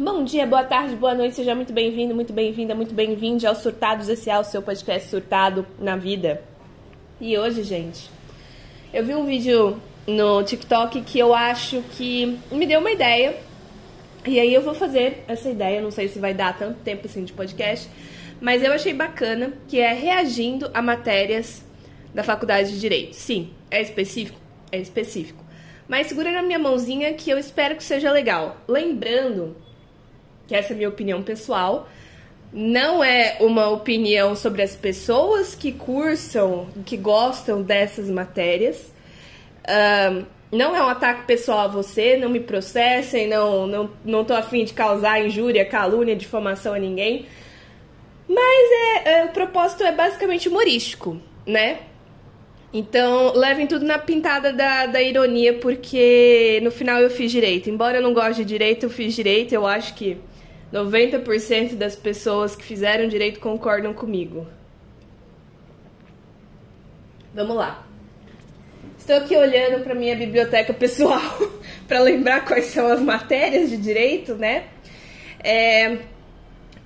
Bom dia, boa tarde, boa noite, seja muito bem-vindo, muito bem-vinda, muito bem-vindo ao Surtados S.A., o seu podcast surtado na vida. E hoje, gente, eu vi um vídeo no TikTok que eu acho que me deu uma ideia. E aí eu vou fazer essa ideia, não sei se vai dar tanto tempo assim de podcast, mas eu achei bacana, que é reagindo a matérias da faculdade de Direito. Sim, é específico? É específico. Mas segura na minha mãozinha que eu espero que seja legal. Lembrando que essa é a minha opinião pessoal. Não é uma opinião sobre as pessoas que cursam, que gostam dessas matérias. Um, não é um ataque pessoal a você, não me processem, não, não, não tô afim de causar injúria, calúnia, difamação a ninguém. Mas é, é, o propósito é basicamente humorístico, né? Então, levem tudo na pintada da, da ironia, porque no final eu fiz direito. Embora eu não goste de direito, eu fiz direito. Eu acho que 90% das pessoas que fizeram direito concordam comigo. Vamos lá. Estou aqui olhando para minha biblioteca pessoal para lembrar quais são as matérias de direito, né? É,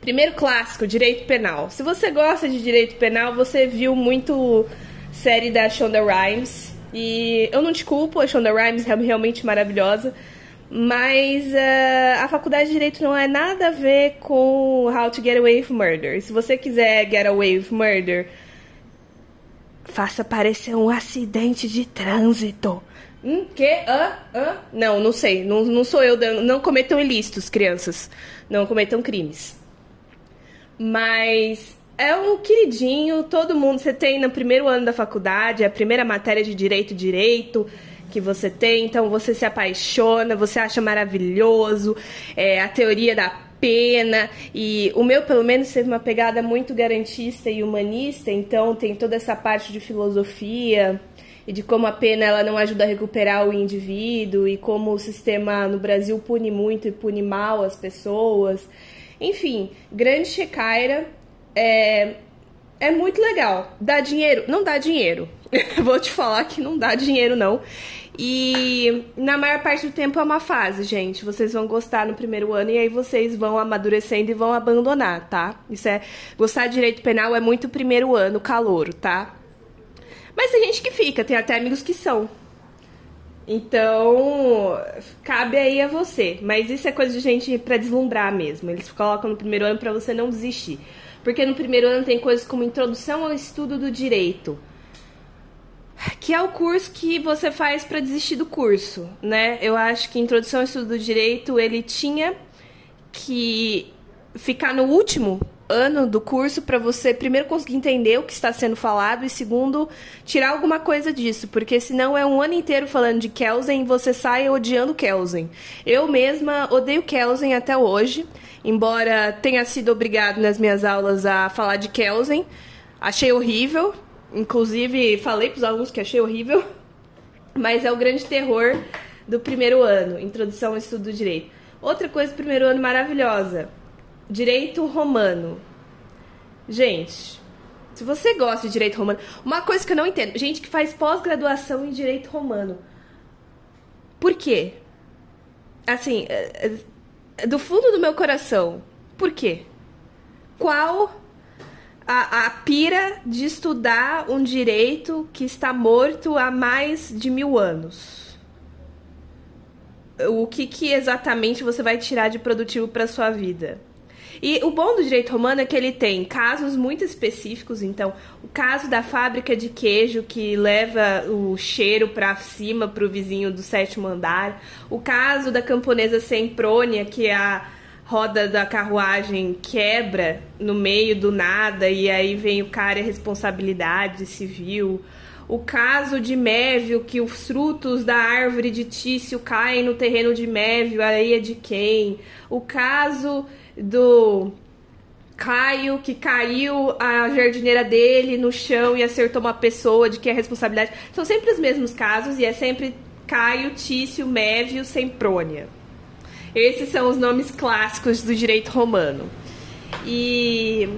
primeiro clássico, direito penal. Se você gosta de direito penal, você viu muito série da Shonda Rhimes. E eu não te culpo, a Shonda Rhimes é realmente maravilhosa. Mas uh, a faculdade de Direito não é nada a ver com How to Get Away with Murder. Se você quiser get away with murder, faça parecer um acidente de trânsito. Hum, que? Hã? Hã? Não, não sei. Não, não sou eu dando. Não cometam ilícitos, crianças. Não cometam crimes. Mas é um queridinho. Todo mundo. Você tem no primeiro ano da faculdade, a primeira matéria de direito, direito que você tem, então você se apaixona, você acha maravilhoso, é, a teoria da pena, e o meu, pelo menos, teve uma pegada muito garantista e humanista, então tem toda essa parte de filosofia e de como a pena ela não ajuda a recuperar o indivíduo e como o sistema no Brasil pune muito e pune mal as pessoas. Enfim, grande checaira. É, é muito legal. Dá dinheiro? Não dá dinheiro. Vou te falar que não dá dinheiro, não. E na maior parte do tempo é uma fase, gente. Vocês vão gostar no primeiro ano e aí vocês vão amadurecendo e vão abandonar, tá? Isso é. Gostar de direito penal é muito primeiro ano, calouro, tá? Mas tem gente que fica, tem até amigos que são. Então, cabe aí a você. Mas isso é coisa de gente para deslumbrar mesmo. Eles colocam no primeiro ano para você não desistir. Porque no primeiro ano tem coisas como introdução ao estudo do direito que é o curso que você faz para desistir do curso, né? Eu acho que Introdução ao Estudo do Direito ele tinha que ficar no último ano do curso para você primeiro conseguir entender o que está sendo falado e segundo tirar alguma coisa disso, porque senão é um ano inteiro falando de Kelsen e você sai odiando Kelsen. Eu mesma odeio Kelsen até hoje, embora tenha sido obrigado nas minhas aulas a falar de Kelsen. Achei horrível, Inclusive, falei para os alunos que achei horrível, mas é o grande terror do primeiro ano, Introdução ao Estudo do Direito. Outra coisa do primeiro ano maravilhosa, Direito Romano. Gente, se você gosta de Direito Romano, uma coisa que eu não entendo, gente que faz pós-graduação em Direito Romano. Por quê? Assim, é, é, do fundo do meu coração, por quê? Qual a, a pira de estudar um direito que está morto há mais de mil anos. O que, que exatamente você vai tirar de produtivo para sua vida? E o bom do direito romano é que ele tem casos muito específicos. Então, o caso da fábrica de queijo que leva o cheiro para cima para o vizinho do sétimo andar. O caso da camponesa Semprônia, que é a roda da carruagem quebra no meio do nada e aí vem o cara e responsabilidade civil. O caso de Mévio, que os frutos da árvore de Tício caem no terreno de Mévio, aí é de quem? O caso do Caio, que caiu a jardineira dele no chão e acertou uma pessoa, de que é responsabilidade. São sempre os mesmos casos e é sempre Caio, Tício, Mévio, Semprônia. Esses são os nomes clássicos do direito romano. E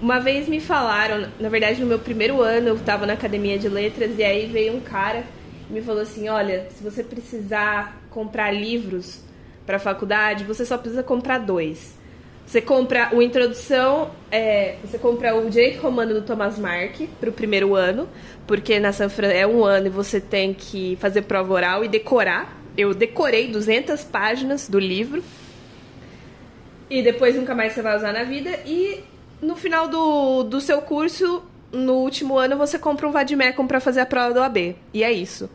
uma vez me falaram, na verdade no meu primeiro ano eu estava na academia de letras e aí veio um cara e me falou assim: Olha, se você precisar comprar livros para a faculdade, você só precisa comprar dois. Você compra o Introdução, é, você compra o Direito Romano do Thomas Mark para o primeiro ano, porque na Sanfran é um ano e você tem que fazer prova oral e decorar. Eu decorei 200 páginas do livro e depois nunca mais você vai usar na vida. E no final do, do seu curso, no último ano, você compra um Vadimecum para fazer a prova do AB. E é isso.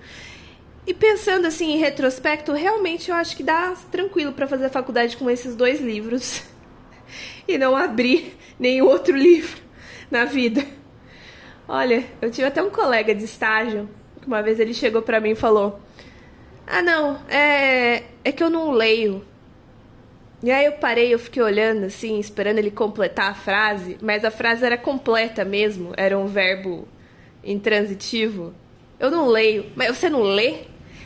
E pensando assim em retrospecto, realmente eu acho que dá tranquilo para fazer a faculdade com esses dois livros e não abrir nenhum outro livro na vida. Olha, eu tive até um colega de estágio que uma vez ele chegou para mim e falou: "Ah, não, é é que eu não leio". E aí eu parei, eu fiquei olhando assim, esperando ele completar a frase, mas a frase era completa mesmo, era um verbo intransitivo. Eu não leio. Mas você não lê?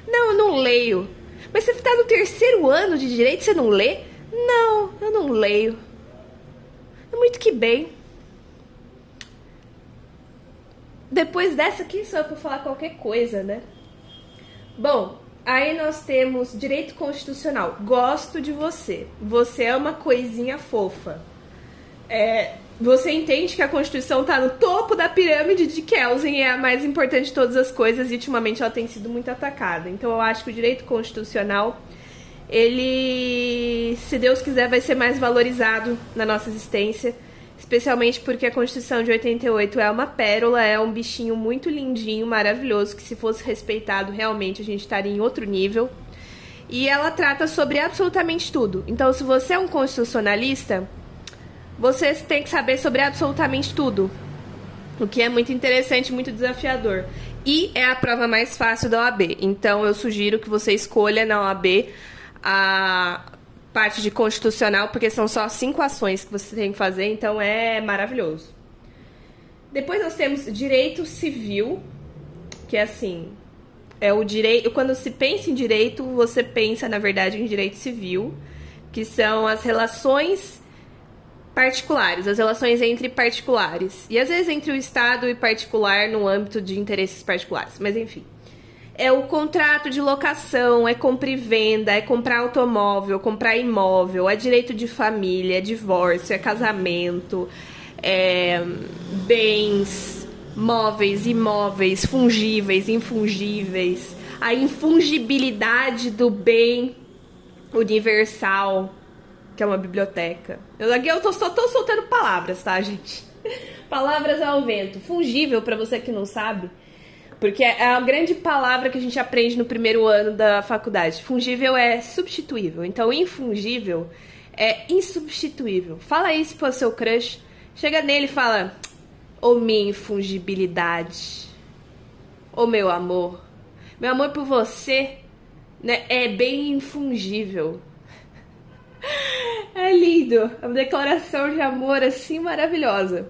Não, eu não leio. Mas você está no terceiro ano de direito, você não lê? Não, eu não leio. É muito que bem. Depois dessa, quem sou eu para falar qualquer coisa, né? Bom, aí nós temos direito constitucional. Gosto de você. Você é uma coisinha fofa. É, você entende que a Constituição está no topo da pirâmide de Kelsen e é a mais importante de todas as coisas e ultimamente ela tem sido muito atacada. Então eu acho que o direito constitucional, ele, se Deus quiser, vai ser mais valorizado na nossa existência, especialmente porque a Constituição de 88 é uma pérola, é um bichinho muito lindinho, maravilhoso, que se fosse respeitado realmente a gente estaria em outro nível. E ela trata sobre absolutamente tudo. Então, se você é um constitucionalista, você tem que saber sobre absolutamente tudo. O que é muito interessante, muito desafiador. E é a prova mais fácil da OAB. Então eu sugiro que você escolha na OAB a parte de constitucional, porque são só cinco ações que você tem que fazer, então é maravilhoso. Depois nós temos direito civil, que é assim, é o direito, quando se pensa em direito, você pensa na verdade em direito civil, que são as relações particulares, as relações entre particulares. E às vezes entre o Estado e particular no âmbito de interesses particulares. Mas enfim. É o contrato de locação, é compra e venda, é comprar automóvel, comprar imóvel, é direito de família, é divórcio, é casamento, é bens, móveis, imóveis, fungíveis, infungíveis, a infungibilidade do bem universal, que é uma biblioteca. Eu, aqui eu tô, só tô soltando palavras, tá, gente? Palavras ao vento. Fungível, para você que não sabe, porque é a grande palavra que a gente aprende no primeiro ano da faculdade. Fungível é substituível. Então, infungível é insubstituível. Fala isso pro seu crush. Chega nele e fala: Ô oh, minha infungibilidade. Ô oh, meu amor. Meu amor por você né, é bem infungível. É lindo. É uma declaração de amor assim maravilhosa.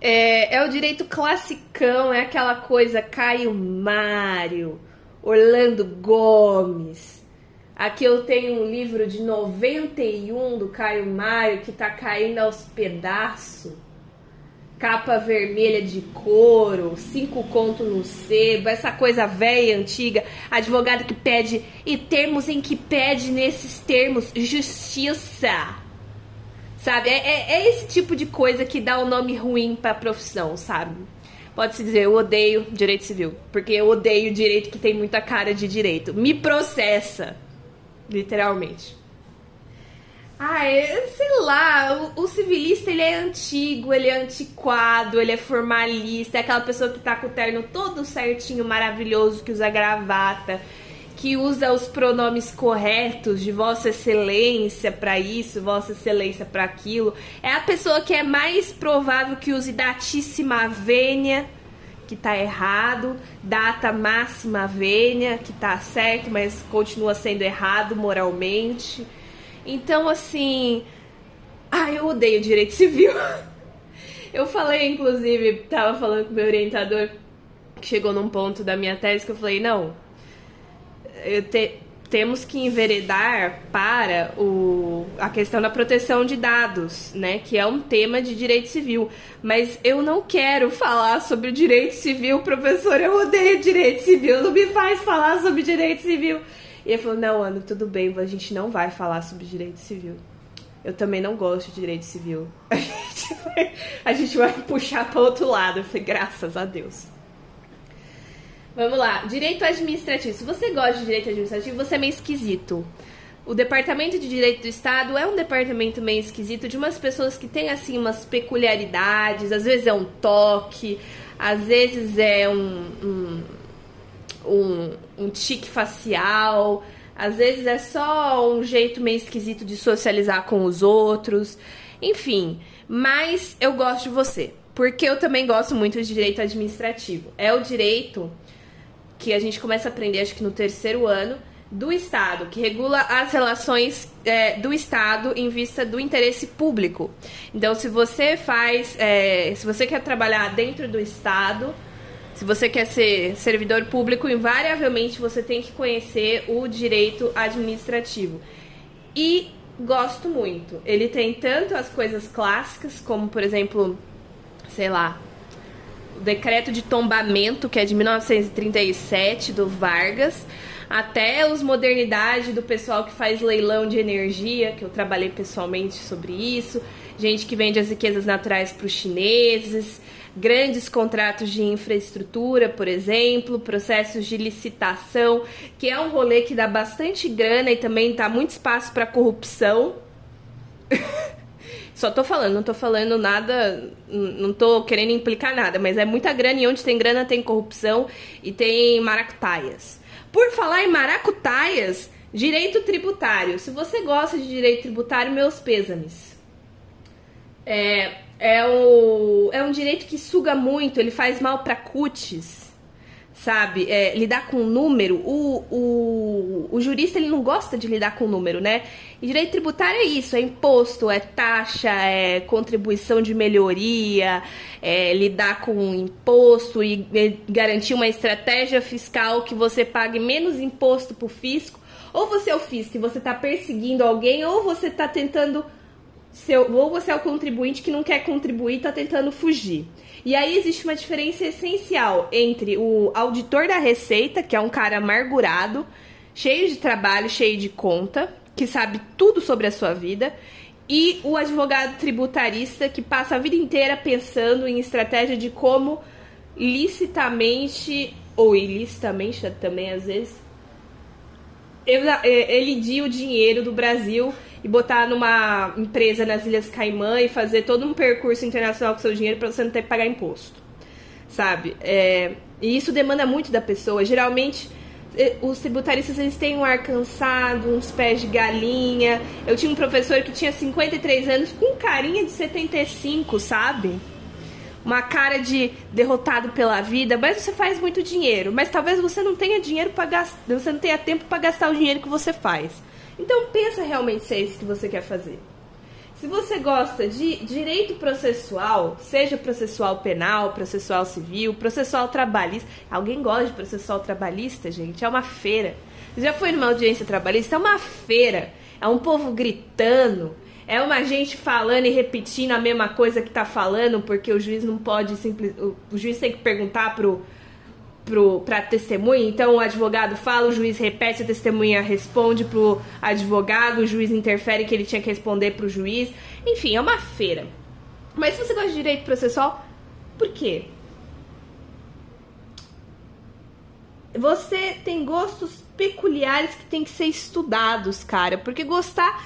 É, é o direito classicão, é aquela coisa Caio Mário, Orlando Gomes. Aqui eu tenho um livro de 91 do Caio Mário que tá caindo aos pedaços capa vermelha de couro, cinco conto no sebo, essa coisa velha, antiga, advogado que pede, e termos em que pede nesses termos justiça. Sabe? É, é, é esse tipo de coisa que dá o um nome ruim pra profissão, sabe? Pode-se dizer, eu odeio direito civil, porque eu odeio direito que tem muita cara de direito. Me processa, literalmente. Ah, sei lá, o, o, civilista ele é antigo, ele é antiquado, ele é formalista, é aquela pessoa que tá com o terno todo certinho, maravilhoso, que usa gravata, que usa os pronomes corretos de Vossa Excelência para isso, Vossa Excelência para aquilo. É a pessoa que é mais provável que use datíssima vênia, que tá errado, data máxima vênia, que tá certo, mas continua sendo errado moralmente então, assim. Ah, eu odeio direito civil. Eu falei, inclusive, tava falando com meu orientador, que chegou num ponto da minha tese que eu falei: não, te, temos que enveredar para o, a questão da proteção de dados, né? Que é um tema de direito civil. Mas eu não quero falar sobre direito civil, professor. Eu odeio direito civil. Não me faz falar sobre direito civil. E ele falou: Não, Ana, tudo bem, a gente não vai falar sobre direito civil. Eu também não gosto de direito civil. A gente vai, a gente vai puxar para outro lado. Eu falei: Graças a Deus. Vamos lá. Direito administrativo. Se você gosta de direito administrativo, você é meio esquisito. O Departamento de Direito do Estado é um departamento meio esquisito de umas pessoas que têm assim umas peculiaridades, às vezes é um toque, às vezes é um, um, um, um tique facial, às vezes é só um jeito meio esquisito de socializar com os outros, enfim. Mas eu gosto de você, porque eu também gosto muito de direito administrativo. É o direito que a gente começa a aprender, acho que no terceiro ano do Estado, que regula as relações é, do Estado em vista do interesse público. Então, se você faz, é, se você quer trabalhar dentro do Estado, se você quer ser servidor público, invariavelmente você tem que conhecer o direito administrativo. E gosto muito. Ele tem tanto as coisas clássicas, como por exemplo, sei lá, o decreto de tombamento, que é de 1937 do Vargas até os modernidade do pessoal que faz leilão de energia, que eu trabalhei pessoalmente sobre isso, gente que vende as riquezas naturais para os chineses, grandes contratos de infraestrutura, por exemplo, processos de licitação, que é um rolê que dá bastante grana e também dá muito espaço para corrupção. Só tô falando, não tô falando nada, não tô querendo implicar nada, mas é muita grana e onde tem grana tem corrupção e tem maracutaias. Por falar em maracutaias, direito tributário. Se você gosta de direito tributário, meus pêsames. É, é, o, é um direito que suga muito, ele faz mal para cutis sabe? É, lidar com número. O, o, o jurista ele não gosta de lidar com número, né? E direito tributário é isso: é imposto, é taxa, é contribuição de melhoria, é lidar com imposto e garantir uma estratégia fiscal que você pague menos imposto pro fisco. Ou você é o fisco e você está perseguindo alguém, ou você está tentando. Seu, ou você é o contribuinte que não quer contribuir e está tentando fugir. E aí existe uma diferença essencial entre o auditor da Receita, que é um cara amargurado, cheio de trabalho, cheio de conta, que sabe tudo sobre a sua vida, e o advogado tributarista que passa a vida inteira pensando em estratégia de como licitamente ou ilicitamente também às vezes elidir o dinheiro do Brasil e botar numa empresa nas Ilhas Caimã e fazer todo um percurso internacional com seu dinheiro para você não ter que pagar imposto, sabe? É, e isso demanda muito da pessoa. Geralmente é, os tributaristas eles têm um ar cansado, uns pés de galinha. Eu tinha um professor que tinha 53 anos com carinha de 75, sabe? Uma cara de derrotado pela vida, mas você faz muito dinheiro. Mas talvez você não tenha dinheiro para gastar, você não tenha tempo para gastar o dinheiro que você faz. Então pensa realmente se é isso que você quer fazer. Se você gosta de direito processual, seja processual penal, processual civil, processual trabalhista, alguém gosta de processual trabalhista, gente? É uma feira. Já foi numa audiência trabalhista? É uma feira. É um povo gritando, é uma gente falando e repetindo a mesma coisa que tá falando, porque o juiz não pode simples, o juiz tem que perguntar pro para testemunha, então o advogado fala, o juiz repete, a testemunha responde pro advogado, o juiz interfere que ele tinha que responder pro juiz. Enfim, é uma feira. Mas se você gosta de direito processual, por quê? Você tem gostos peculiares que tem que ser estudados, cara, porque gostar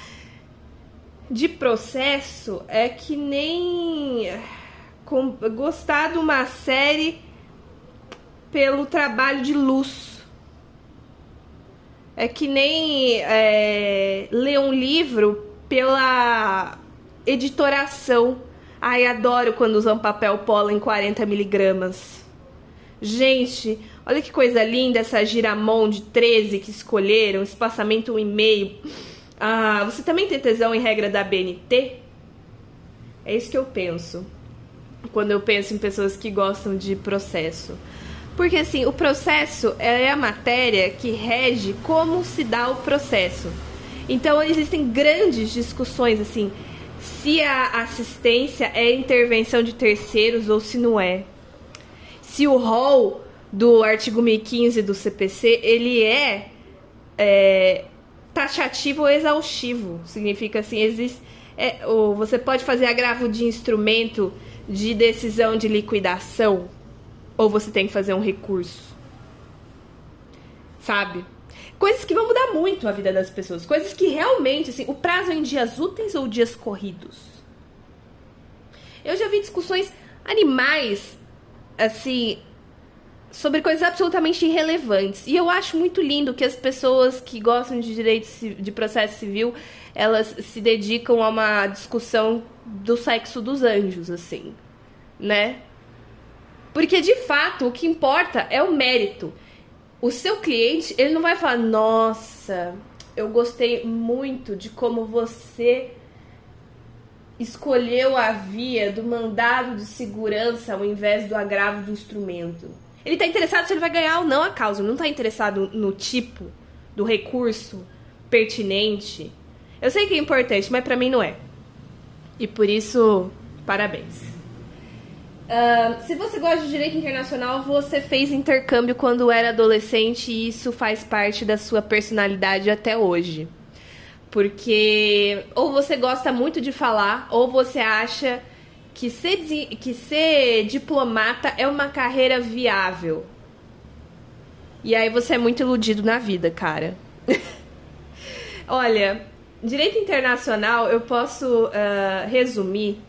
de processo é que nem gostar de uma série pelo trabalho de luz. É que nem é, ler um livro pela editoração. Ai, adoro quando usam papel polo em 40 miligramas. Gente, olha que coisa linda essa giramon de 13 que escolheram, espaçamento 1,5. Ah, você também tem tesão em regra da BNT? É isso que eu penso. Quando eu penso em pessoas que gostam de processo. Porque assim, o processo é a matéria que rege como se dá o processo. Então existem grandes discussões assim, se a assistência é intervenção de terceiros ou se não é. Se o rol do artigo 1015 do CPC, ele é é, taxativo ou exaustivo. Significa assim, existe. É, ou você pode fazer agravo de instrumento de decisão de liquidação, ou você tem que fazer um recurso. Sabe? Coisas que vão mudar muito a vida das pessoas. Coisas que realmente, assim, o prazo é em dias úteis ou dias corridos? Eu já vi discussões animais, assim, sobre coisas absolutamente irrelevantes. E eu acho muito lindo que as pessoas que gostam de direito de processo civil, elas se dedicam a uma discussão do sexo dos anjos, assim, né? Porque de fato o que importa é o mérito. O seu cliente, ele não vai falar: "Nossa, eu gostei muito de como você escolheu a via do mandado de segurança ao invés do agravo do instrumento". Ele tá interessado se ele vai ganhar ou não a causa, não tá interessado no tipo do recurso pertinente. Eu sei que é importante, mas para mim não é. E por isso, parabéns. Se você gosta de direito internacional, você fez intercâmbio quando era adolescente e isso faz parte da sua personalidade até hoje. Porque ou você gosta muito de falar, ou você acha que ser, que ser diplomata é uma carreira viável. E aí você é muito iludido na vida, cara. Olha, direito internacional eu posso uh, resumir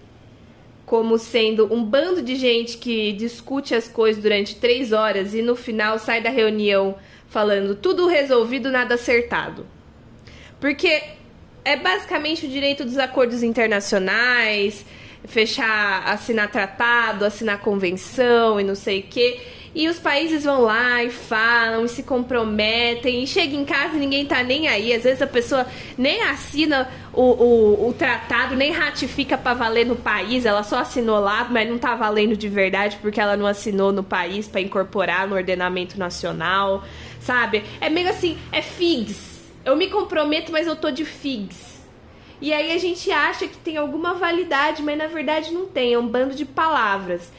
como sendo um bando de gente que discute as coisas durante três horas e no final sai da reunião falando tudo resolvido, nada acertado. Porque é basicamente o direito dos acordos internacionais, fechar, assinar tratado, assinar convenção e não sei o quê. E os países vão lá e falam e se comprometem e chega em casa e ninguém tá nem aí. Às vezes a pessoa nem assina o, o, o tratado, nem ratifica para valer no país. Ela só assinou lá, mas não tá valendo de verdade porque ela não assinou no país para incorporar no ordenamento nacional, sabe? É meio assim, é figs. Eu me comprometo, mas eu tô de figs. E aí a gente acha que tem alguma validade, mas na verdade não tem, é um bando de palavras.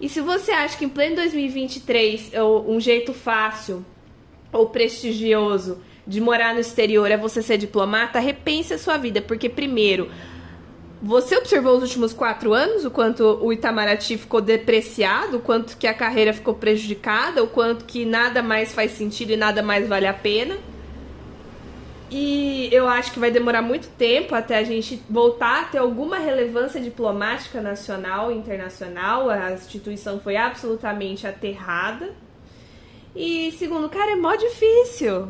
E se você acha que em pleno 2023 é um jeito fácil ou prestigioso de morar no exterior é você ser diplomata, repense a sua vida, porque primeiro, você observou os últimos quatro anos o quanto o Itamaraty ficou depreciado, o quanto que a carreira ficou prejudicada, o quanto que nada mais faz sentido e nada mais vale a pena. E eu acho que vai demorar muito tempo até a gente voltar a ter alguma relevância diplomática nacional e internacional. A instituição foi absolutamente aterrada. E segundo, cara, é mó difícil.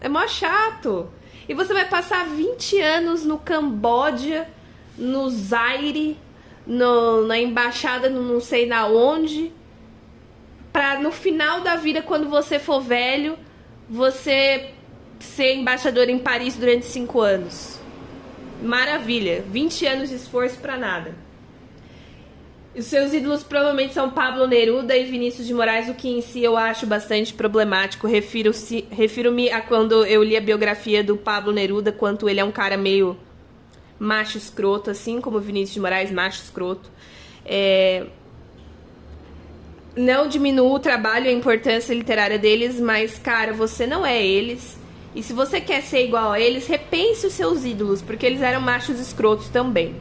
É mó chato. E você vai passar 20 anos no Camboja, no Zaire, no, na embaixada, no não sei na onde, pra no final da vida, quando você for velho, você ser embaixador em Paris durante cinco anos. Maravilha, 20 anos de esforço para nada. Os seus ídolos provavelmente são Pablo Neruda e Vinícius de Moraes, o que em si eu acho bastante problemático. Refiro-me refiro a quando eu li a biografia do Pablo Neruda, quanto ele é um cara meio macho escroto, assim como Vinícius de Moraes, macho escroto. É... Não diminuo o trabalho e a importância literária deles, mas, cara, você não é eles. E se você quer ser igual a eles, repense os seus ídolos, porque eles eram machos escrotos também.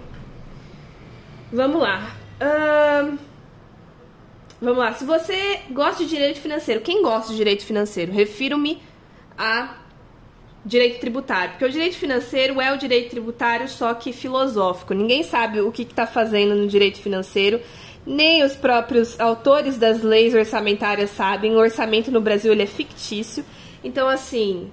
Vamos lá. Vamos lá. Se você gosta de direito financeiro, quem gosta de direito financeiro? Refiro-me a direito tributário. Porque o direito financeiro é o direito tributário, só que filosófico. Ninguém sabe o que está fazendo no direito financeiro. Nem os próprios autores das leis orçamentárias sabem. O orçamento no Brasil ele é fictício. Então, assim,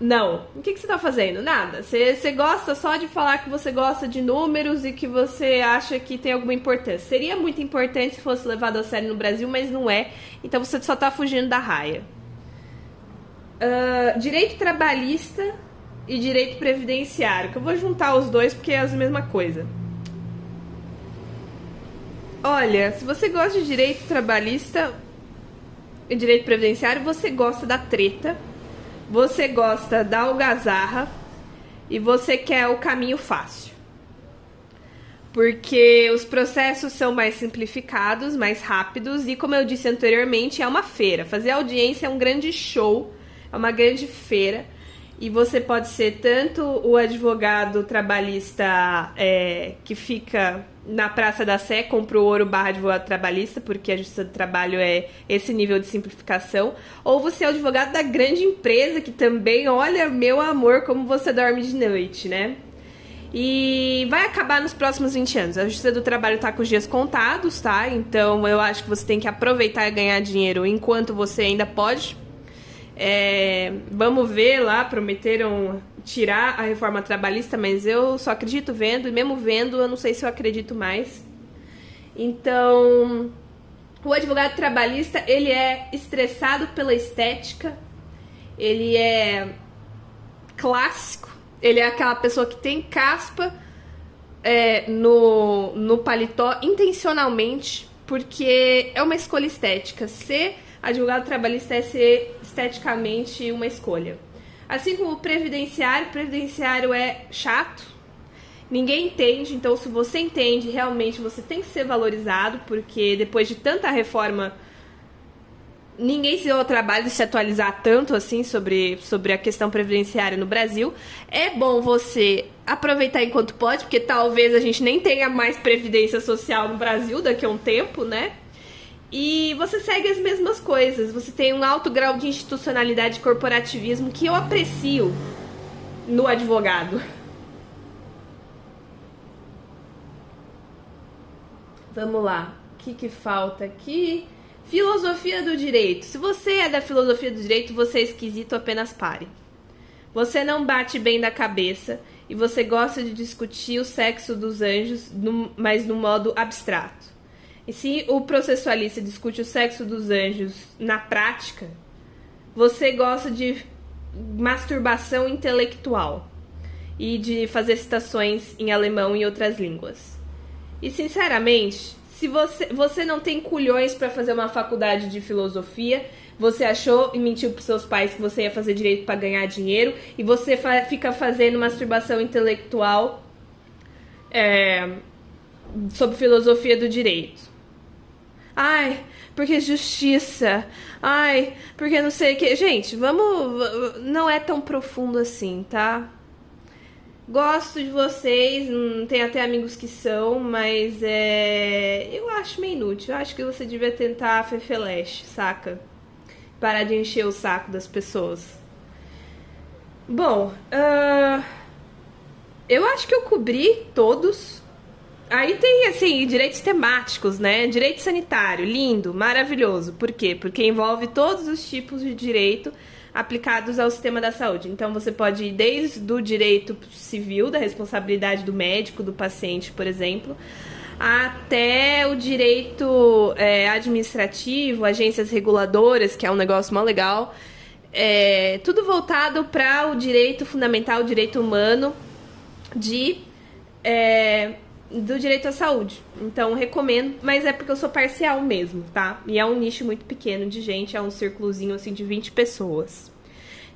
não. O que, que você tá fazendo? Nada. Você, você gosta só de falar que você gosta de números e que você acha que tem alguma importância. Seria muito importante se fosse levado a sério no Brasil, mas não é. Então você só tá fugindo da raia. Uh, direito trabalhista e direito previdenciário. Que eu vou juntar os dois porque é a mesma coisa. Olha, se você gosta de direito trabalhista e direito previdenciário, você gosta da treta você gosta da algazarra e você quer o caminho fácil. Porque os processos são mais simplificados, mais rápidos e, como eu disse anteriormente, é uma feira. Fazer audiência é um grande show é uma grande feira e você pode ser tanto o advogado trabalhista é, que fica na Praça da Sé, compra o ouro barra advogado trabalhista, porque a justiça do trabalho é esse nível de simplificação, ou você é o advogado da grande empresa que também, olha, meu amor, como você dorme de noite, né? E vai acabar nos próximos 20 anos. A Justiça do Trabalho está com os dias contados, tá? Então eu acho que você tem que aproveitar e ganhar dinheiro enquanto você ainda pode. É, vamos ver lá, prometeram tirar a reforma trabalhista, mas eu só acredito vendo, e mesmo vendo, eu não sei se eu acredito mais. Então, o advogado trabalhista, ele é estressado pela estética, ele é clássico, ele é aquela pessoa que tem caspa é, no, no paletó intencionalmente, porque é uma escolha estética. Ser advogado trabalhista é ser esteticamente uma escolha. Assim como o previdenciário, previdenciário é chato, ninguém entende, então se você entende, realmente você tem que ser valorizado, porque depois de tanta reforma ninguém se deu ao trabalho de se atualizar tanto assim sobre, sobre a questão previdenciária no Brasil. É bom você aproveitar enquanto pode, porque talvez a gente nem tenha mais previdência social no Brasil daqui a um tempo, né? E você segue as mesmas coisas. Você tem um alto grau de institucionalidade e corporativismo que eu aprecio no advogado. Vamos lá. O que, que falta aqui? Filosofia do direito. Se você é da filosofia do direito, você é esquisito, apenas pare. Você não bate bem da cabeça e você gosta de discutir o sexo dos anjos, mas no modo abstrato. E se o processualista discute o sexo dos anjos na prática, você gosta de masturbação intelectual e de fazer citações em alemão e outras línguas. E sinceramente, se você, você não tem culhões para fazer uma faculdade de filosofia, você achou e mentiu para seus pais que você ia fazer direito para ganhar dinheiro e você fa fica fazendo masturbação intelectual é, sobre filosofia do direito. Ai, porque justiça. Ai, porque não sei o que. Gente, vamos. Não é tão profundo assim, tá? Gosto de vocês, tem até amigos que são, mas é. Eu acho meio inútil. Eu acho que você devia tentar Fefeleche, saca? Parar de encher o saco das pessoas. Bom, uh... eu acho que eu cobri todos. Aí tem, assim, direitos temáticos, né? Direito sanitário, lindo, maravilhoso. Por quê? Porque envolve todos os tipos de direito aplicados ao sistema da saúde. Então você pode ir desde o direito civil, da responsabilidade do médico, do paciente, por exemplo, até o direito é, administrativo, agências reguladoras, que é um negócio mó legal. É, tudo voltado para o direito fundamental, o direito humano de é, do direito à saúde. Então, recomendo, mas é porque eu sou parcial mesmo, tá? E é um nicho muito pequeno de gente, é um círculozinho assim de 20 pessoas.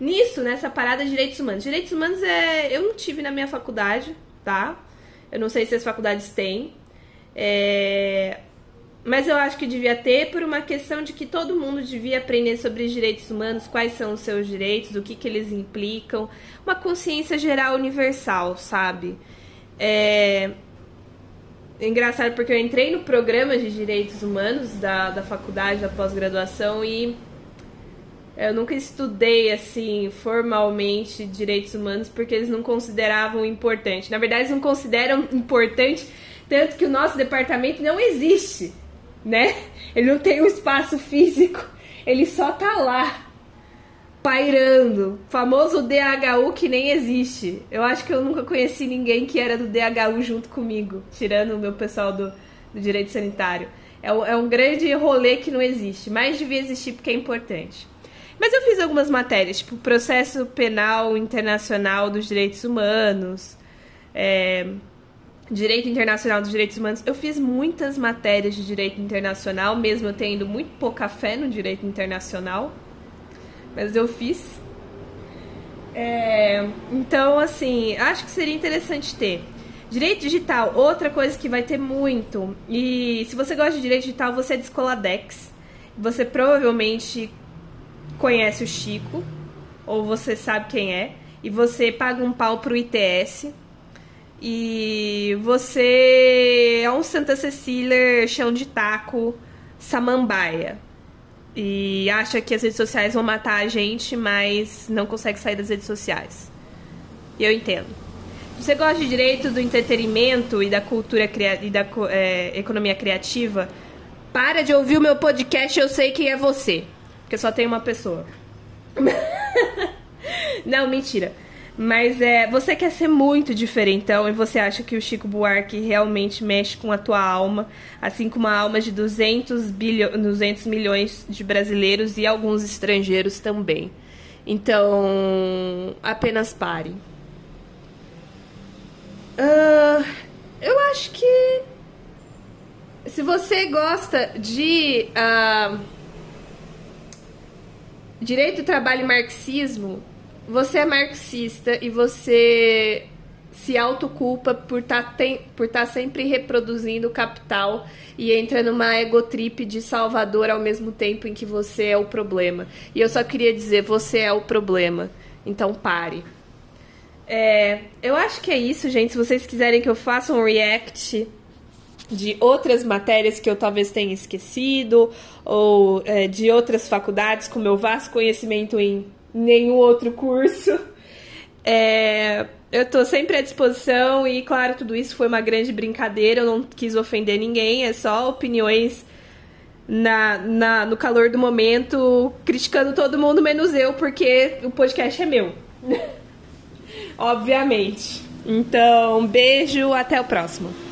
Nisso, nessa parada de direitos humanos. Direitos humanos é. Eu não tive na minha faculdade, tá? Eu não sei se as faculdades têm. É... Mas eu acho que devia ter por uma questão de que todo mundo devia aprender sobre os direitos humanos, quais são os seus direitos, o que, que eles implicam. Uma consciência geral universal, sabe? É, é engraçado porque eu entrei no programa de direitos humanos da, da faculdade, da pós-graduação, e eu nunca estudei assim formalmente direitos humanos porque eles não consideravam importante. Na verdade, eles não consideram importante tanto que o nosso departamento não existe, né? Ele não tem um espaço físico, ele só tá lá pairando. Famoso DHU que nem existe. Eu acho que eu nunca conheci ninguém que era do DHU junto comigo, tirando o meu pessoal do, do direito sanitário. É, é um grande rolê que não existe, mas devia existir porque é importante. Mas eu fiz algumas matérias, tipo processo penal internacional dos direitos humanos, é, direito internacional dos direitos humanos. Eu fiz muitas matérias de direito internacional, mesmo tendo muito pouca fé no direito internacional mas eu fiz. É, então, assim, acho que seria interessante ter. Direito digital, outra coisa que vai ter muito. E se você gosta de direito digital, você é de Escoladex. Você provavelmente conhece o Chico. ou você sabe quem é, e você paga um pau pro ITS. E você é um Santa Cecília chão de taco, samambaia. E acha que as redes sociais vão matar a gente, mas não consegue sair das redes sociais. E eu entendo. Se você gosta de direito do entretenimento e da cultura e da é, economia criativa, para de ouvir o meu podcast, eu sei quem é você. Porque só tem uma pessoa. não, mentira. Mas é, você quer ser muito diferentão e você acha que o Chico Buarque realmente mexe com a tua alma, assim como a alma de 200, bilho, 200 milhões de brasileiros e alguns estrangeiros também. Então, apenas pare. Uh, eu acho que se você gosta de uh, direito, trabalho e marxismo, você é marxista e você se autoculpa por estar tá por tá sempre reproduzindo o capital e entra numa egotrip de salvador ao mesmo tempo em que você é o problema. E eu só queria dizer, você é o problema. Então pare. É, eu acho que é isso, gente. Se vocês quiserem que eu faça um react de outras matérias que eu talvez tenha esquecido, ou é, de outras faculdades, com meu vasto conhecimento em nenhum outro curso. É, eu estou sempre à disposição e, claro, tudo isso foi uma grande brincadeira. Eu não quis ofender ninguém, é só opiniões na, na, no calor do momento, criticando todo mundo, menos eu, porque o podcast é meu. Obviamente. Então, beijo, até o próximo.